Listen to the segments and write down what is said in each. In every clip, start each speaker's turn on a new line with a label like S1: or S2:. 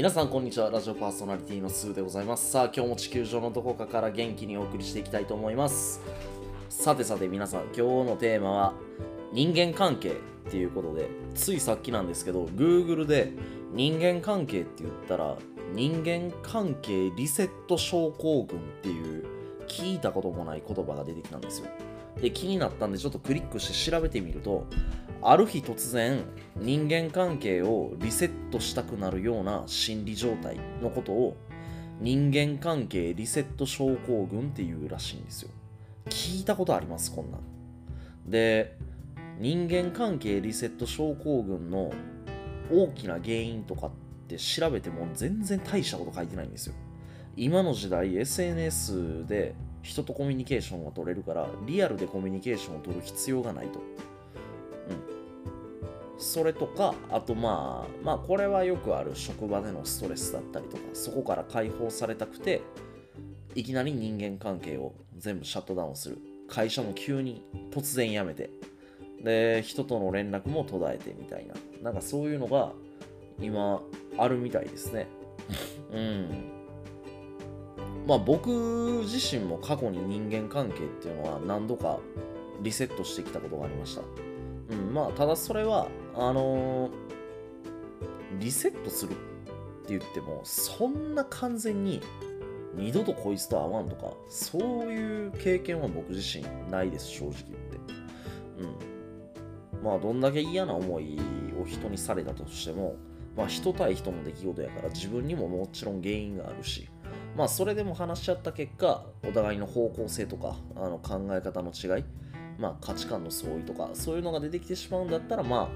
S1: 皆さんこんにちは。ラジオパーソナリティのスーでございます。さあ今日も地球上のどこかから元気にお送りしていきたいと思います。さてさて皆さん今日のテーマは人間関係っていうことでついさっきなんですけど Google で人間関係って言ったら人間関係リセット症候群っていう聞いたこともない言葉が出てきたんですよ。で気になったんでちょっとクリックして調べてみるとある日突然人間関係をリセットしたくなるような心理状態のことを人間関係リセット症候群っていうらしいんですよ。聞いたことあります？こんなん。で人間関係リセット症候群の大きな原因とかって調べても全然大したこと書いてないんですよ。今の時代 SNS で人とコミュニケーションが取れるからリアルでコミュニケーションを取る必要がないと。それとかあとまあまあこれはよくある職場でのストレスだったりとかそこから解放されたくていきなり人間関係を全部シャットダウンする。会社も急に突然辞めてで人との連絡も途絶えてみたいな。なんかそういうのが今あるみたいですね。うん。まあ僕自身も過去に人間関係っていうのは何度かリセットしてきたことがありました。うん、まあ、ただそれは、あの、リセットするって言っても、そんな完全に二度とこいつと会わんとか、そういう経験は僕自身ないです、正直言って。うん。まあ、どんだけ嫌な思いを人にされたとしても、まあ、人対人の出来事やから自分にももちろん原因があるし、まあ、それでも話し合った結果、お互いの方向性とか、あの考え方の違い、まあ、価値観の相違とかそういうのが出てきてしまうんだったらまあ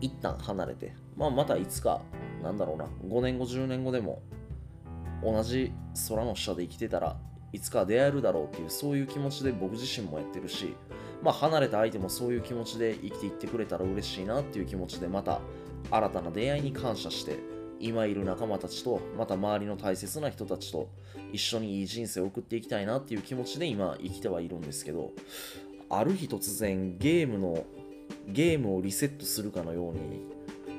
S1: 一旦離れて、まあ、またいつかなんだろうな。5年後10年後でも同じ空の下で生きてたらいつか出会えるだろうっていうそういう気持ちで僕自身もやってるし、まあ、離れた相手もそういう気持ちで生きていってくれたら嬉しいなっていう気持ちでまた新たな出会いに感謝して今いる仲間たちとまた周りの大切な人たちと一緒にいい人生を送っていきたいなっていう気持ちで今生きてはいるんですけどある日突然ゲームのゲームをリセットするかのように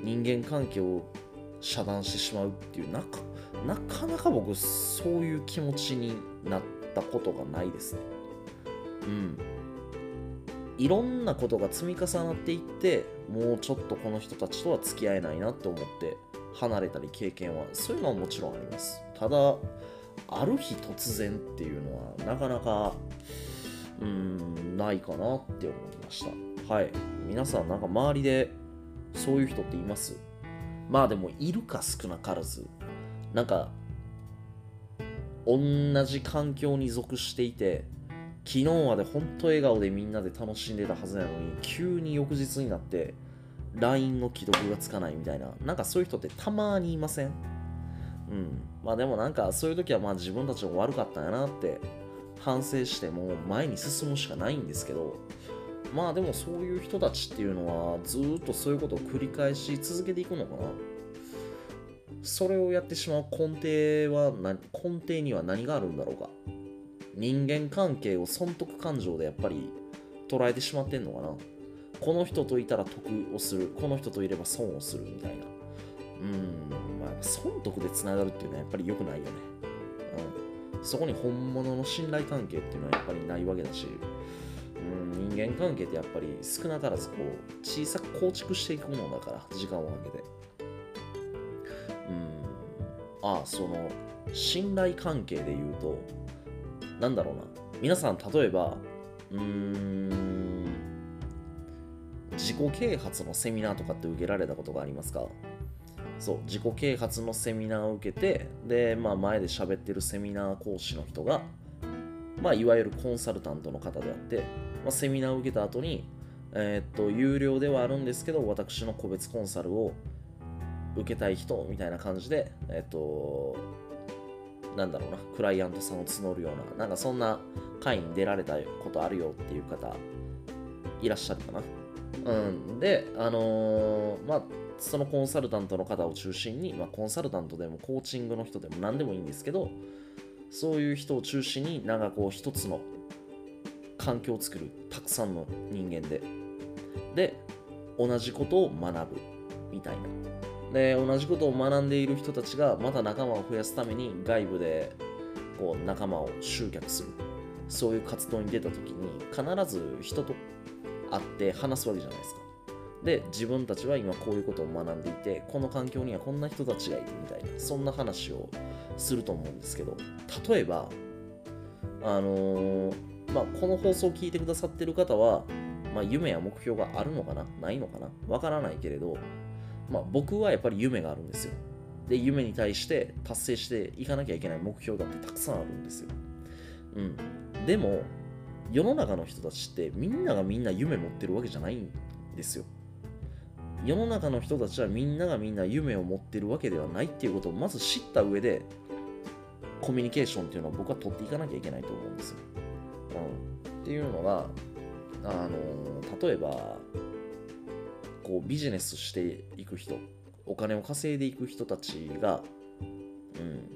S1: 人間関係を遮断してしまうっていうなかなかなか僕そういう気持ちになったことがないですね。うん。いろんなことが積み重なっていってもうちょっとこの人たちとは付き合えないなって思って離れたり経験はそういうのはもちろんあります。ただある日突然っていうのはなかなかうん、ないかなって思いました。はい。皆さん、なんか周りでそういう人っています？まあでも、いるか少なからず。なんか、同じ環境に属していて、昨日まで本当笑顔でみんなで楽しんでたはずなのに、急に翌日になって、LINE の既読がつかないみたいな、なんかそういう人ってたまにいません？うん。まあでもなんかそういう時はまあ自分たちも悪かったんやなって反省してもう前に進むしかないんですけどまあでもそういう人たちっていうのはずっとそういうことを繰り返し続けていくのかな。それをやってしまう根底は根底には何があるんだろうか。人間関係を損得感情でやっぱり捉えてしまってんのかな。この人といたら得をする。この人といれば損をするみたいな。うん。まあ損得でつながるっていうのはやっぱり良くないよね。うん。そこに本物の信頼関係っていうのはやっぱりないわけだし、人間関係ってやっぱり少なからずこう小さく構築していくものだから時間をかけて。うん。ああその信頼関係で言うとなんだろうな。皆さん例えばうーん自己啓発のセミナーとかって受けられたことがありますか？そう自己啓発のセミナーを受けてで、まあ、前で喋ってるセミナー講師の人が、まあ、いわゆるコンサルタントの方であって、まあ、セミナーを受けた後に、えー、っと有料ではあるんですけど私の個別コンサルを受けたい人みたいな感じで、えー、っとなんだろうなクライアントさんを募るようななんかそんな会に出られたことあるよっていう方いらっしゃるかな。うん、で、あのー、まあ、そのコンサルタントの方を中心に、まあ、コンサルタントでもコーチングの人でも何でもいいんですけど、そういう人を中心に、なんかこう、一つの環境を作る、たくさんの人間で、で、同じことを学ぶ、みたいな。で同じことを学んでいる人たちがまた仲間を増やすために外部でこう仲間を集客する。そういう活動に出た時に必ず人と会って話すわけじゃないですか。で自分たちは今こういうことを学んでいてこの環境にはこんな人たちがいるみたいなそんな話をすると思うんですけど。例えばあのー、まあ、この放送を聞いてくださってる方は、まあ、夢や目標があるのかな？ないのかな？わからないけれど、まあ、僕はやっぱり夢があるんですよ。で夢に対して達成していかなきゃいけない目標だってたくさんあるんですよ。うん。でも世の中の人たちってみんながみんな夢持ってるわけじゃないんですよ。世の中の人たちはみんながみんな夢を持ってるわけではないっていうことをまず知った上でコミュニケーションっていうのは僕は取っていかなきゃいけないと思うんですよ。うん、っていうのがあの例えばこうビジネスしていく人お金を稼いでいく人たちが、うん、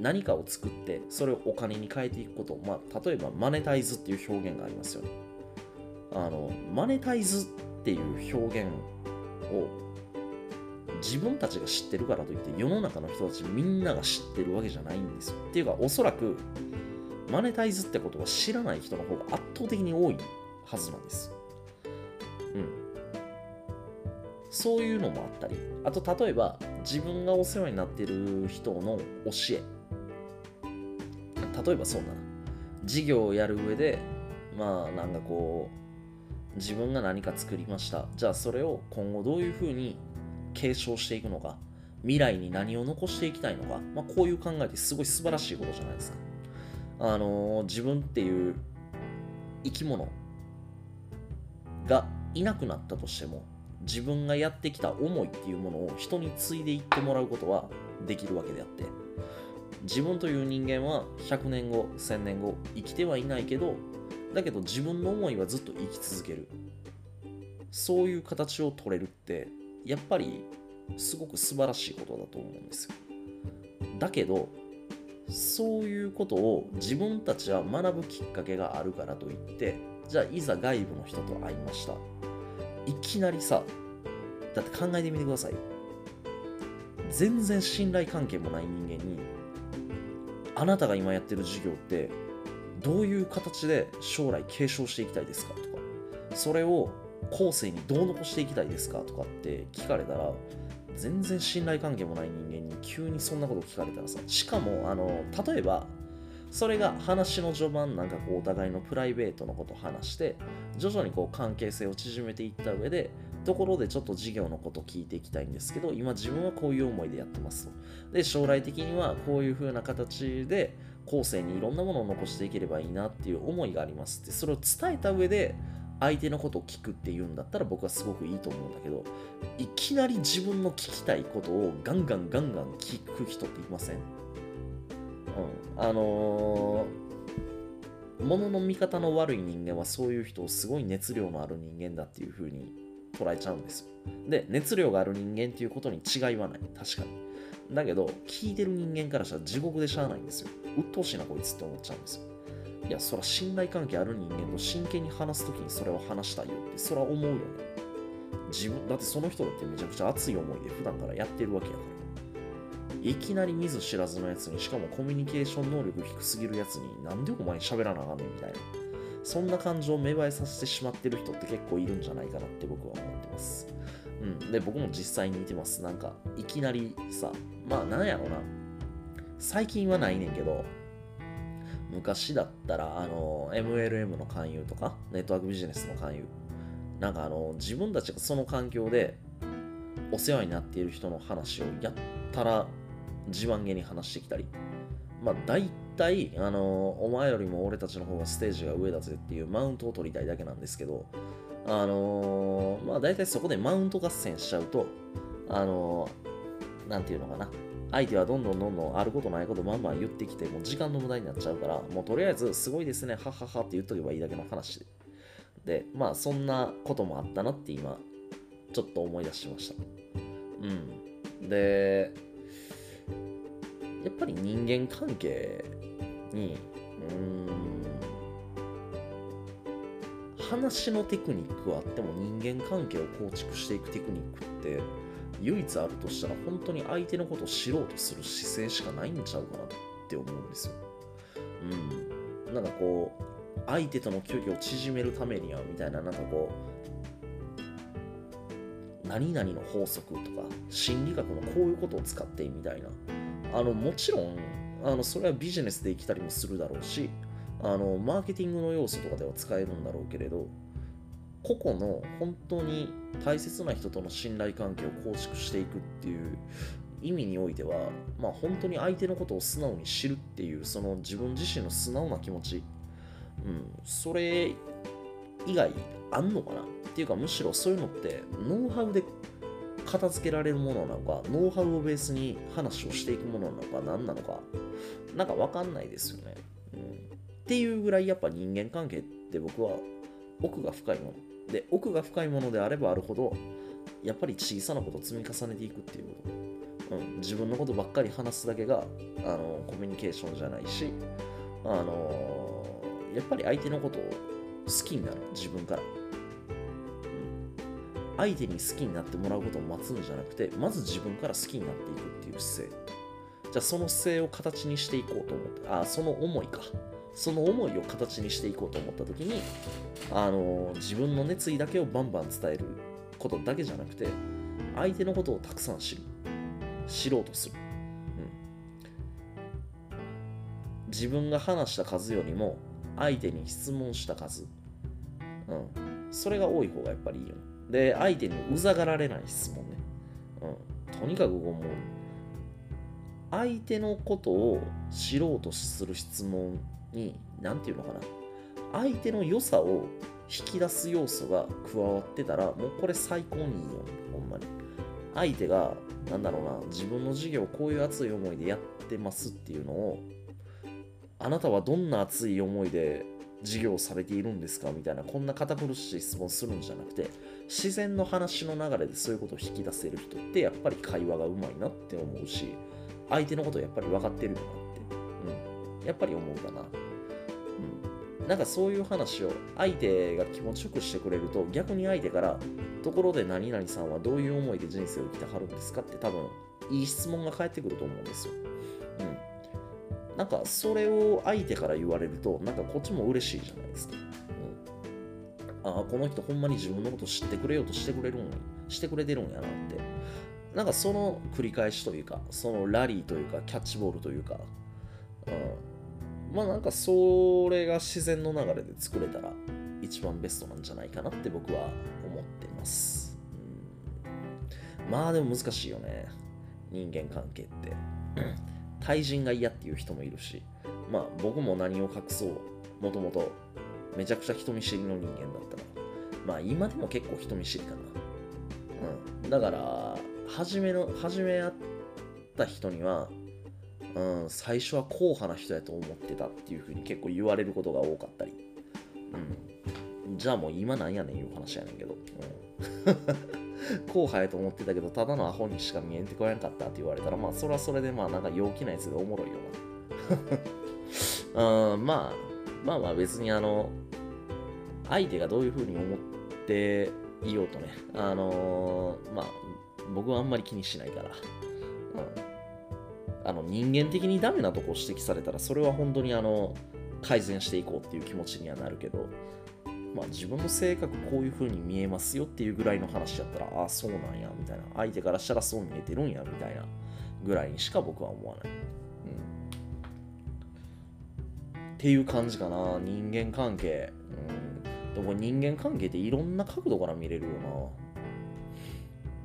S1: 何かを作ってそれをお金に変えていくこと、まあ、例えばマネタイズっていう表現がありますよね。あのマネタイズっていう表現を自分たちが知ってるからといって世の中の人たちみんなが知ってるわけじゃないんですよ。っていうかおそらくマネタイズってことは知らない人の方が圧倒的に多いはずなんです。うん。そういうのもあったり、あと例えば自分がお世話になってる人の教え。例えばそうだな。事業をやる上で、まあなんかこう、自分が何か作りました。じゃあそれを今後どういうふうに継承していくのか、未来に何を残していきたいのか、まあ、こういう考えってすごい素晴らしいことじゃないですか。あのー、自分っていう生き物がいなくなったとしても、自分がやってきた思いっていうものを人に継いでいってもらうことはできるわけであって、自分という人間は100年後、1000年後生きてはいないけど、だけど自分の思いはずっと生き続ける。そういう形を取れるってやっぱりすごく素晴らしいことだと思うんですよ。だけどそういうことを自分たちは学ぶきっかけがあるからといってじゃあいざ外部の人と会いました。いきなりさだって考えてみてください。全然信頼関係もない人間にあなたが今やってる授業ってどういう形で将来継承していきたいですかとかそれを後世にどう残していきたいですかとかって聞かれたら全然信頼関係もない人間に急にそんなこと聞かれたらさしかもあの例えばそれが話の序盤なんかこうお互いのプライベートのことを話して徐々にこう関係性を縮めていった上でところでちょっと事業のこと聞いていきたいんですけど今自分はこういう思いでやってますと。で将来的にはこういう風な形で後世にいろんなものを残していければいいなっていう思いがありますって。それを伝えた上で相手のことを聞くっていうんだったら僕はすごくいいと思うんだけどいきなり自分の聞きたいことをガンガンガンガン聞く人っていません？うん。あのー、物の見方の悪い人間はそういう人をすごい熱量のある人間だっていう風に捉えちゃうんですよ。で熱量がある人間っていうことに違いはない。確かに。だけど聞いてる人間からしたら地獄でしゃあないんですよ。鬱陶しいなこいつって思っちゃうんですよ。いや、そら信頼関係ある人間と真剣に話すときにそれを話したいよって、そら思うよね。自分、だってその人だってめちゃくちゃ熱い思いで普段からやってるわけやから。いきなり見ず知らずのやつに、しかもコミュニケーション能力低すぎるやつに、なんでお前喋らなあかんねんみたいな。そんな感情を芽生えさせてしまってる人って結構いるんじゃないかなって僕は思ってます。うん。で、僕も実際に見てます。なんか、いきなりさ、まあなんやろな。最近はないねんけど、昔だったら、あの、MLM の勧誘とか、ネットワークビジネスの勧誘、なんかあの、自分たちがその環境でお世話になっている人の話をやったら自慢げに話してきたり、まあ大体、あの、お前よりも俺たちの方がステージが上だぜっていうマウントを取りたいだけなんですけど、あのまあ大体そこでマウント合戦しちゃうと、あのなんていうのかな、相手はどんどんどんどんあることないことバンバン言ってきて、もう時間の無駄になっちゃうから、もうとりあえずすごいですね、はははって言っとけばいいだけの話で。で、まあそんなこともあったなって今、ちょっと思い出しました。うん。で、やっぱり人間関係に、うーん、話のテクニックはあっても人間関係を構築していくテクニックって唯一あるとしたら本当に相手のことを知ろうとする姿勢しかないんちゃうかなって思うんですよ。うん。なんかこう、相手との距離を縮めるためにはみたいな、なんかこう、何々の法則とか、心理学のこういうことを使ってみたいな。あの、もちろん、あのそれはビジネスで生きたりもするだろうし、あのマーケティングの要素とかでは使えるんだろうけれど、個々の本当に大切な人との信頼関係を構築していくっていう意味においては、まあ、本当に相手のことを素直に知るっていうその自分自身の素直な気持ち、うん、それ以外あんのかなっていうかむしろそういうのってノウハウで片付けられるものなのかノウハウをベースに話をしていくものなのか何なのかなんか分かんないですよね、うん、っていうぐらいやっぱ人間関係って僕は奥が深いもの。で奥が深いものであればあるほどやっぱり小さなことを積み重ねていくっていうこと、うん、自分のことばっかり話すだけがあのコミュニケーションじゃないしあのやっぱり相手のことを好きになる。自分から、うん、相手に好きになってもらうことを待つんじゃなくてまず自分から好きになっていくっていう姿勢。じゃあその姿勢を形にしていこうと思ってああその思いか。その思いを形にしていこうと思った時にあの自分の熱意だけをバンバン伝えることだけじゃなくて相手のことをたくさん知る。知ろうとする、うん、自分が話した数よりも相手に質問した数、うん、それが多い方がやっぱりいいよ。で相手にうざがられない質問ね、うん、とにかくもう相手のことを知ろうとする質問に、何て言うのかな、相手の良さを引き出す要素が加わってたら、もうこれ最高にいいよ、ほんまに。相手が、なんだろうな、自分の事業こういう熱い思いでやってますっていうのを、あなたはどんな熱い思いで事業をされているんですかみたいな、こんな堅苦しい質問するんじゃなくて、自然の話の流れでそういうことを引き出せる人って、やっぱり会話がうまいなって思うし、相手のことをやっぱり分かってるよなって、やっぱり思うかな。うんなんかそういう話を相手が気持ちよくしてくれると逆に相手からところで何々さんはどういう思いで人生を生きてはるんですかって多分いい質問が返ってくると思うんですよ。うん。なんかそれを相手から言われるとなんかこっちも嬉しいじゃないですか。うん。ああ、この人ほんまに自分のこと知ってくれようとしてくれるんしてくれてるんやなって。なんかその繰り返しというか、そのラリーというか、キャッチボールというか、うん、まあなんかそれが自然の流れで作れたら一番ベストなんじゃないかなって僕は思ってます。まあでも難しいよね。人間関係って。対人が嫌っていう人もいるし、まあ僕も何を隠そう、もともとめちゃくちゃ人見知りの人間だったら、まあ今でも結構人見知りかな。うん。だから、初めの、初め会った人には、うん、最初は硬派な人やと思ってたっていう風に結構言われることが多かったり、うん、じゃあもう今なんやねんいう話やねんけど、うん、硬派やと思ってたけどただのアホにしか見えんてこやんかったって言われたらまあそれはそれでまあなんか陽気なやつでおもろいよな、うん、まあまあまあ別にあの相手がどういう風に思っていようとねあのー、まあ僕はあんまり気にしないから、うん。あの人間的にダメなとこを指摘されたらそれは本当にあの改善していこうっていう気持ちにはなるけど、まあ、自分の性格こういう風に見えますよっていうぐらいの話だったらああそうなんやみたいな。相手からしたらそう見えてるんやみたいなぐらいにしか僕は思わない、うん、っていう感じかな。人間関係、うん、でも人間関係っていろんな角度から見れるよな。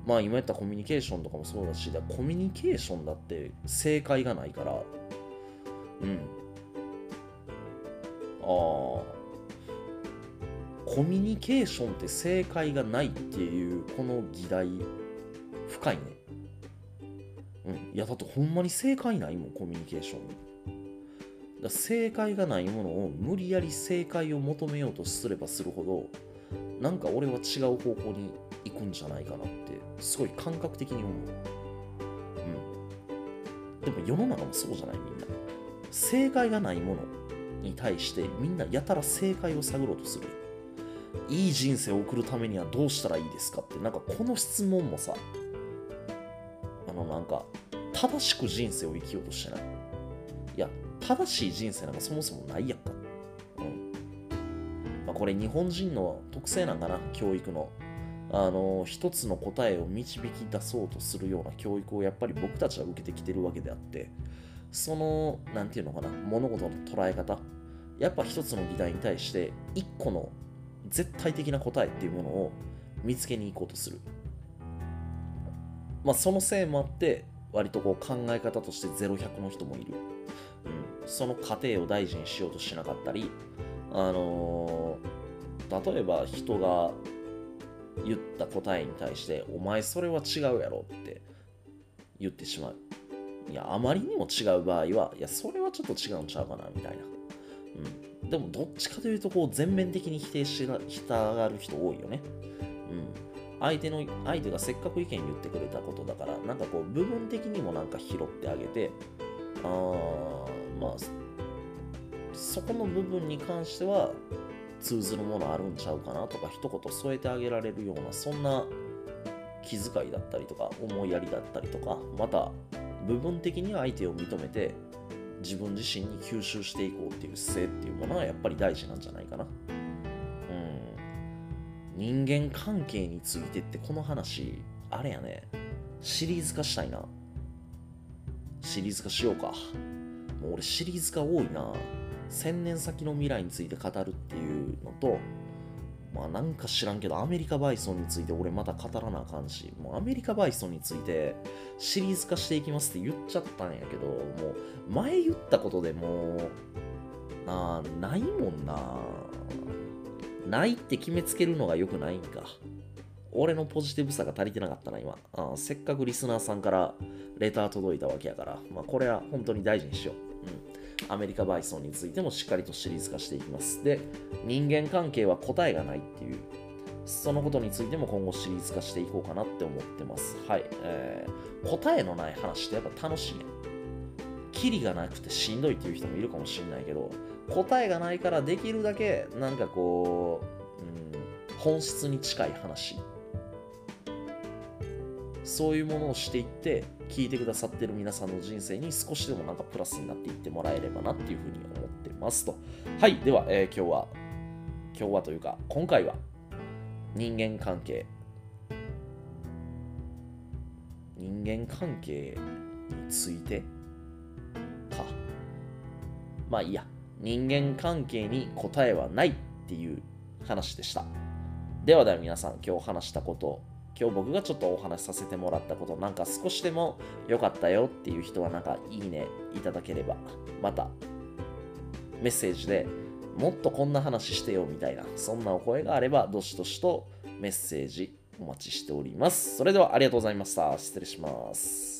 S1: まあ今言ったコミュニケーションとかもそうだし、だコミュニケーションだって正解がないから、うん。ああ、コミュニケーションって正解がないっていうこの議題、深いね。うん。いや、だってほんまに正解ないもん、コミュニケーションだ正解がないものを無理やり正解を求めようとすればするほど、なんか俺は違う方向に行くんじゃないかなすごい感覚的に思う。うん。でも世の中もそうじゃないみんな。正解がないものに対してみんなやたら正解を探ろうとする。いい人生を送るためにはどうしたらいいですか？ってなんかこの質問もさあのなんか正しく人生を生きようとしてないいや正しい人生なんかそもそもないやんかうんまあこれ日本人の特性なんかな教育のあの一つの答えを導き出そうとするような教育をやっぱり僕たちは受けてきてるわけであってその何て言うのかな物事の捉え方。やっぱ一つの議題に対して一個の絶対的な答えっていうものを見つけに行こうとする。まあそのせいもあって割とこう考え方として0100の人もいる、うん、その過程を大事にしようとしなかったりあのー、例えば人がった答えに対してお前それは違うやろって言ってしまう。いやあまりにも違う場合はいやそれはちょっと違うんちゃうかなみたいな。うん、でもどっちかというとこう全面的に否定したがる人多いよね。うん、相手の相手がせっかく意見言ってくれたことだからなんかこう部分的にもなんか拾ってあげてあまあそこの部分に関しては通ずるものあるんちゃうかなとか一言添えてあげられるようなそんな気遣いだったりとか思いやりだったりとかまた部分的に相手を認めて自分自身に吸収していこうっていう姿勢っていうものはやっぱり大事なんじゃないかな。うん。人間関係についてってこの話、あれやね、シリーズ化したいな。シリーズ化しようか。もう俺シリーズ化多いな。1000年先の未来について語るっていうのと、まあなんか知らんけど、アメリカバイソンについて俺また語らなあかんし、もうアメリカバイソンについてシリーズ化していきますって言っちゃったんやけど、もう前言ったことでもう、なあ、ないもんな。ないって決めつけるのが良くないんか。俺のポジティブさが足りてなかったな、今。あせっかくリスナーさんからレター届いたわけやから、まあこれは本当に大事にしよう。うん。アメリカバイソンについてもしっかりとシリーズ化していきます。で、人間関係は答えがないっていう、そのことについても今後シリーズ化していこうかなって思ってます。はい。えー、答えのない話ってやっぱ楽しいね。キリがなくてしんどいっていう人もいるかもしれないけど、答えがないからできるだけなんかこう、うん、本質に近い話そういうものをしていって聞いてくださってる皆さんの人生に少しでもなんかプラスになっていってもらえればなっていうふうに思ってますと。はい。では、えー、今日は今日はというか今回は人間関係人間関係についてか。まあいいや。人間関係に答えはないっていう話でした。ではでは皆さん今日話したこと今日僕がちょっとお話しさせてもらったことなんか少しでも良かったよっていう人はなんかいいねいただければまたメッセージでもっとこんな話してよみたいなそんなお声があればどしどしとメッセージお待ちしております。それではありがとうございました。失礼します。